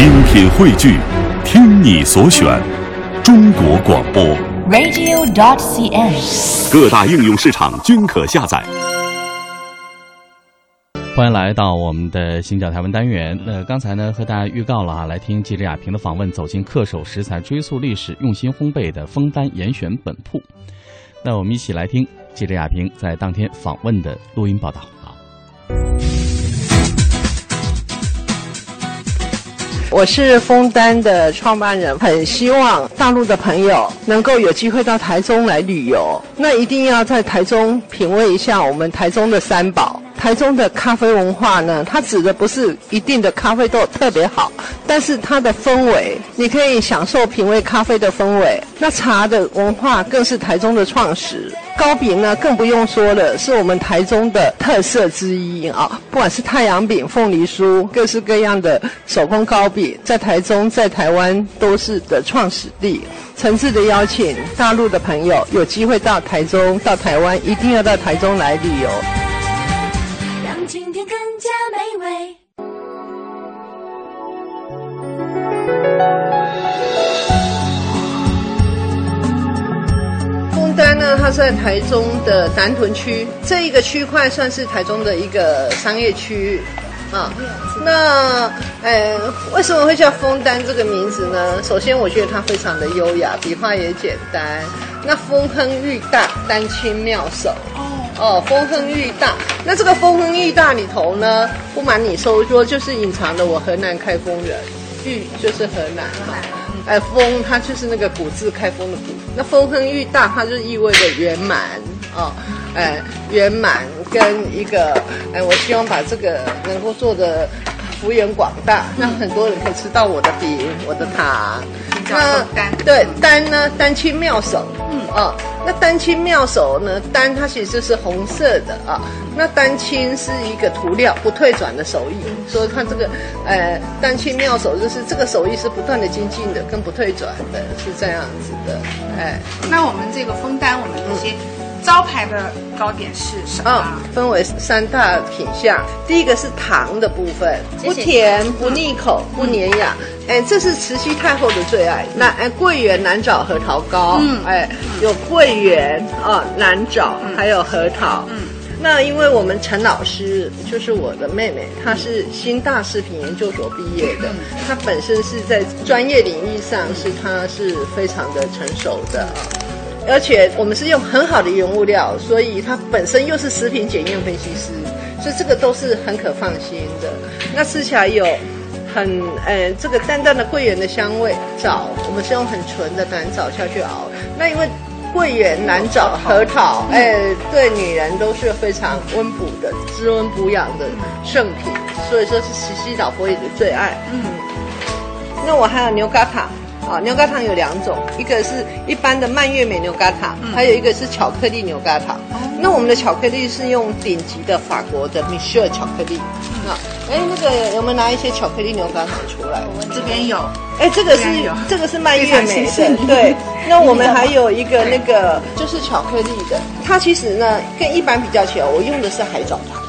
精品汇聚，听你所选，中国广播。radio.dot.cn，。各大应用市场均可下载。欢迎来到我们的新教台湾单元。那刚才呢，和大家预告了啊，来听记者雅萍的访问，走进恪守食材、追溯历史、用心烘焙的枫丹严选本铺。那我们一起来听记者雅萍在当天访问的录音报道我是枫丹的创办人，很希望大陆的朋友能够有机会到台中来旅游。那一定要在台中品味一下我们台中的三宝。台中的咖啡文化呢，它指的不是一定的咖啡豆特别好，但是它的氛围，你可以享受品味咖啡的氛围。那茶的文化更是台中的创始。糕饼呢，更不用说了，是我们台中的特色之一啊！不管是太阳饼、凤梨酥，各式各样的手工糕饼，在台中、在台湾都是的创始地。诚挚的邀请大陆的朋友有机会到台中、到台湾，一定要到台中来旅游。枫丹呢，它是在台中的南屯区这一个区块，算是台中的一个商业区域啊。那呃，为什么会叫枫丹这个名字呢？首先，我觉得它非常的优雅，笔画也简单。那风亨玉大，丹青妙手。哦，风亨裕大。那这个风亨裕大里头呢，不瞒你说说，就是隐藏了我河南开封人，玉就是河南哈。哎，风它就是那个古字开封的古，那风亨裕大，它就意味着圆满哦，哎，圆满跟一个哎，我希望把这个能够做的幅员广大，让很多人可以吃到我的饼、我的糖。那对丹呢，丹青妙手，嗯啊，那丹青妙手呢，丹它其实就是红色的啊，那丹青是一个涂料不退转的手艺，所以它这个呃丹青妙手就是这个手艺是不断的精进的，跟不退转的，是这样子的，哎。那我们这个封丹，我们这些招牌的糕点是什么？嗯，分为三大品项。第一个是糖的部分，不甜、不腻口、不粘牙。哎，这是慈禧太后的最爱。那哎，桂圆、南枣、核桃糕。嗯，哎，有桂圆啊、南枣，还有核桃。嗯。那因为我们陈老师就是我的妹妹，她是新大食品研究所毕业的，她本身是在专业领域上是她是非常的成熟的啊。而且我们是用很好的原物料，所以它本身又是食品检验分析师，所以这个都是很可放心的。那吃起来有很呃这个淡淡的桂圆的香味，枣我们是用很纯的南枣下去熬。那因为桂圆、南枣、核桃，哎，对女人都是非常温补的、滋温补养的圣品，所以说是慈禧老佛爷的最爱。嗯，那我还有牛轧糖。啊，牛轧糖有两种，一个是一般的蔓越莓牛轧糖，还有一个是巧克力牛轧糖。那我们的巧克力是用顶级的法国的米歇尔巧克力。那，哎，那个有没有拿一些巧克力牛轧糖出来？这边有，哎，这个是这个是蔓越莓。的对。那我们还有一个那个就是巧克力的，它其实呢跟一般比较起来，我用的是海藻糖。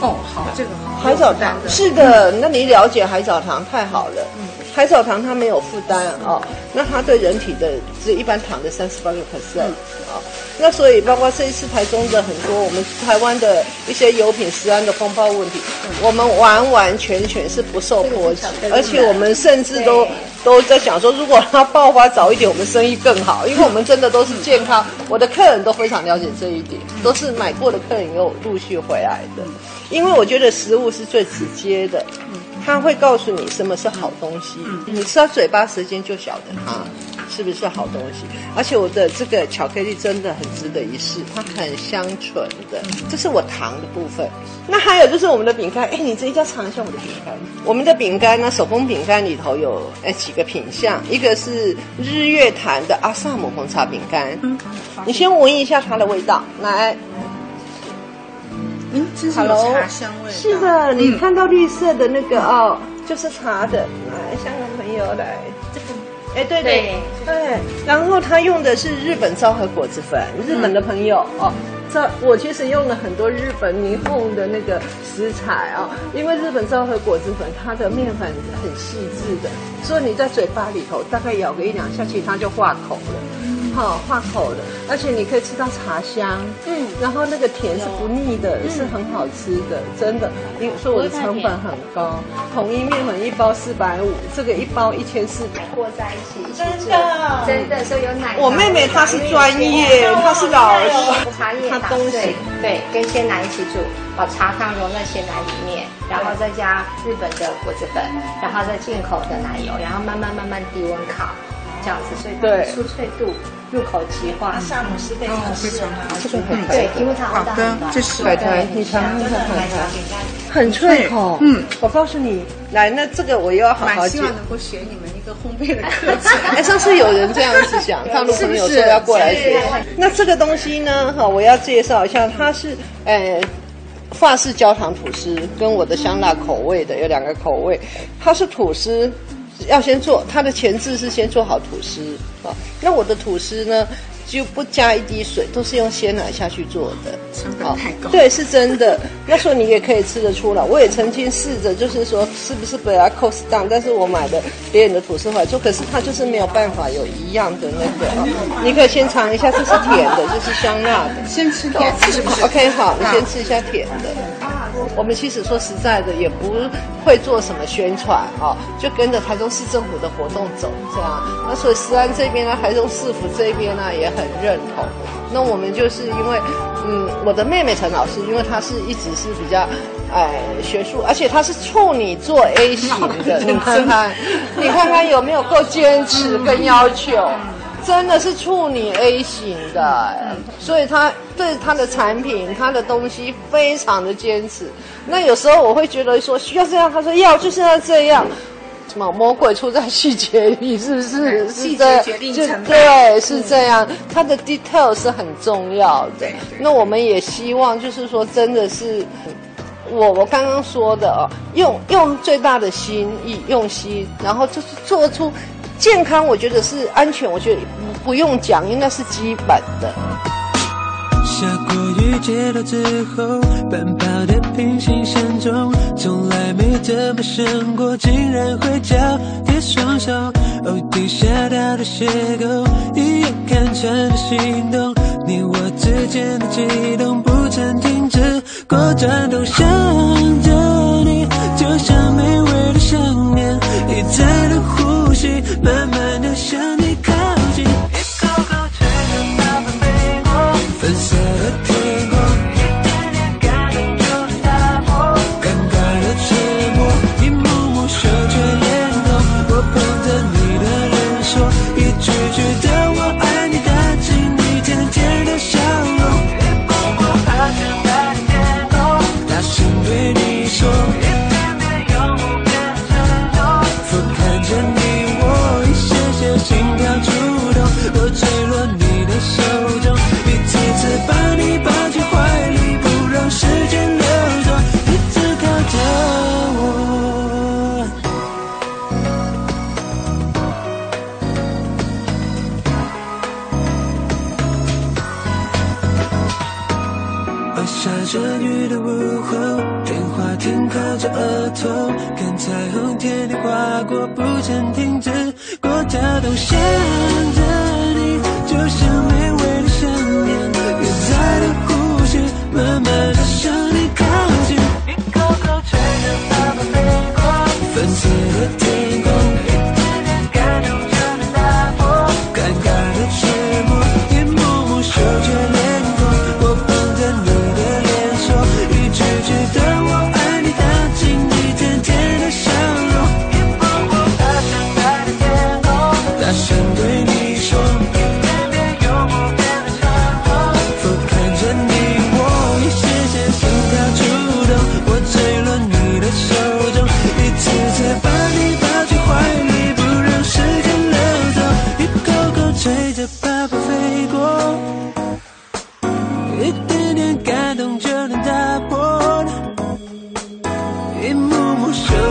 哦，好，这个好，海藻糖是的，那你了解海藻糖太好了。海藻糖它没有负担哦，那它对人体的只有一般糖的三十八个 percent 啊。那所以包括这一次台中的很多我们台湾的一些油品食安的风暴问题，我们完完全全是不受波及，而且我们甚至都都在想说，如果它爆发早一点，我们生意更好，因为我们真的都是健康。我的客人都非常了解这一点，都是买过的客人又陆续回来的，因为我觉得食物是最直接的。它会告诉你什么是好东西，你吃到嘴巴时间就晓得它是不是好东西。而且我的这个巧克力真的很值得一试，它很香醇的，这是我糖的部分。那还有就是我们的饼干，哎，你这一家尝一下我的饼干。我们的饼干呢，手工饼干里头有哎几个品相，一个是日月潭的阿萨姆红茶饼干，嗯，你先闻一下它的味道，来。Hello 茶香味。是的，你看到绿色的那个哦，就是茶的。来，香港朋友来，这个，哎，对对。对，然后他用的是日本昭和果子粉，日本的朋友哦，这，我其实用了很多日本霓虹的那个食材啊，因为日本昭和果子粉它的面粉很细致的，所以你在嘴巴里头大概咬个一两下，其实它就化口了。好化口的，而且你可以吃到茶香，嗯，然后那个甜是不腻的，是很好吃的，真的。因为说我的成本很高，统一面粉一包四百五，这个一包一千四百，和在一起，真的真的，所以有奶。我妹妹她是专业，她是老师，茶叶打碎，对，跟鲜奶一起煮，把茶汤融在鲜奶里面，然后再加日本的果子粉，然后再进口的奶油，然后慢慢慢慢低温烤，这样子，所以对酥脆度。入口即化，萨姆斯非常适合，这个很对，因为它好的，这是海苔，你尝一下海苔，很脆口。嗯，我告诉你，来，那这个我又要好好希望能够学你们一个烘焙的课程。哎，上次有人这样子讲，他的朋友说要过来学。那这个东西呢？哈，我要介绍一下，它是呃法式焦糖吐司，跟我的香辣口味的有两个口味，它是吐司。要先做它的前置是先做好吐司啊，那我的吐司呢就不加一滴水，都是用鲜奶下去做的，成本太高。对，是真的。那时候你也可以吃得出来，我也曾经试着，就是说是不是把它 cost down，但是我买的别人的吐司回来做，可是它就是没有办法有一样的那个啊。你可以先尝一下，这是甜的，这是香辣的，先吃甜是不是？OK，好，你先吃一下甜的。我们其实说实在的，也不会做什么宣传啊，就跟着台中市政府的活动走这样。那所以石安这边呢，台中市府这边呢也很认同。那我们就是因为，嗯，我的妹妹陈老师，因为她是一直是比较，哎，学术，而且她是处女座 A 型的，你看看，你看看有没有够坚持跟要求。真的是处女 A 型的，所以他对他的产品、他的东西非常的坚持。那有时候我会觉得说需要这样，他说要就是要这样。什么魔鬼出在细节里，是不是？细节决定成败。对，是这样。他的 detail 是很重要的。那我们也希望就是说，真的是我我刚刚说的哦，用用最大的心意、用心，然后就是做出。健康，我觉得是安全，我觉得不用讲，应该是基本的。下过雨街道之后，奔跑的平行线中，从来没这么想过，竟然会交叠双手。哦，地下道的邂逅，一眼看穿的心动，你我之间的悸动不曾停止过，转头想着你，就像美味的想念，一再下着雨的午后，电话亭靠着额头，看彩虹天天划过，不曾停止过跳动，想着 should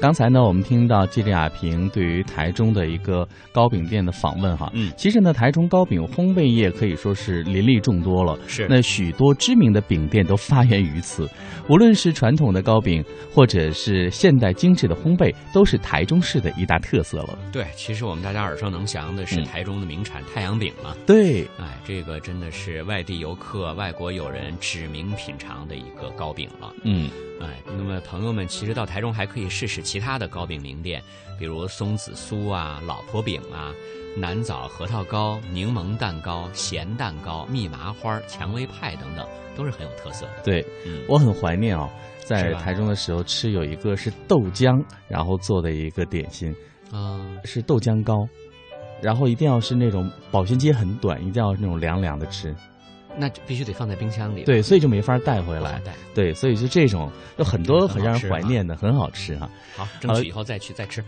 刚才呢，我们听到季丽亚平对于台中的一个糕饼店的访问哈，嗯其实呢，台中糕饼烘焙业可以说是林立众多了，是那许多知名的饼店都发源于此，无论是传统的糕饼，或者是现代精致的烘焙，都是台中市的一大特色了。对，其实我们大家耳熟能详的是嗯台中的名产太阳饼了。对，哎，这个真的是外地游客、外国友人指名品尝的一个糕饼了。嗯，哎，那么朋友们其实到台中还可以试试其他的糕饼名店，比如松子酥啊、老婆饼啊、南枣核桃糕、柠檬蛋糕、咸蛋糕、蜜麻花、蔷薇派等等，都是很有特色的。对，嗯，我很怀念哦，在台中的时候吃有一个是豆浆，然后做的一个点心，啊、是豆浆糕，然后一定要是那种保鲜期很短，一定要那种凉凉的吃。那就必须得放在冰箱里。对，所以就没法带回来。带对，所以就这种有很多很让人怀念的，很好吃哈、好，争取以后再去再吃。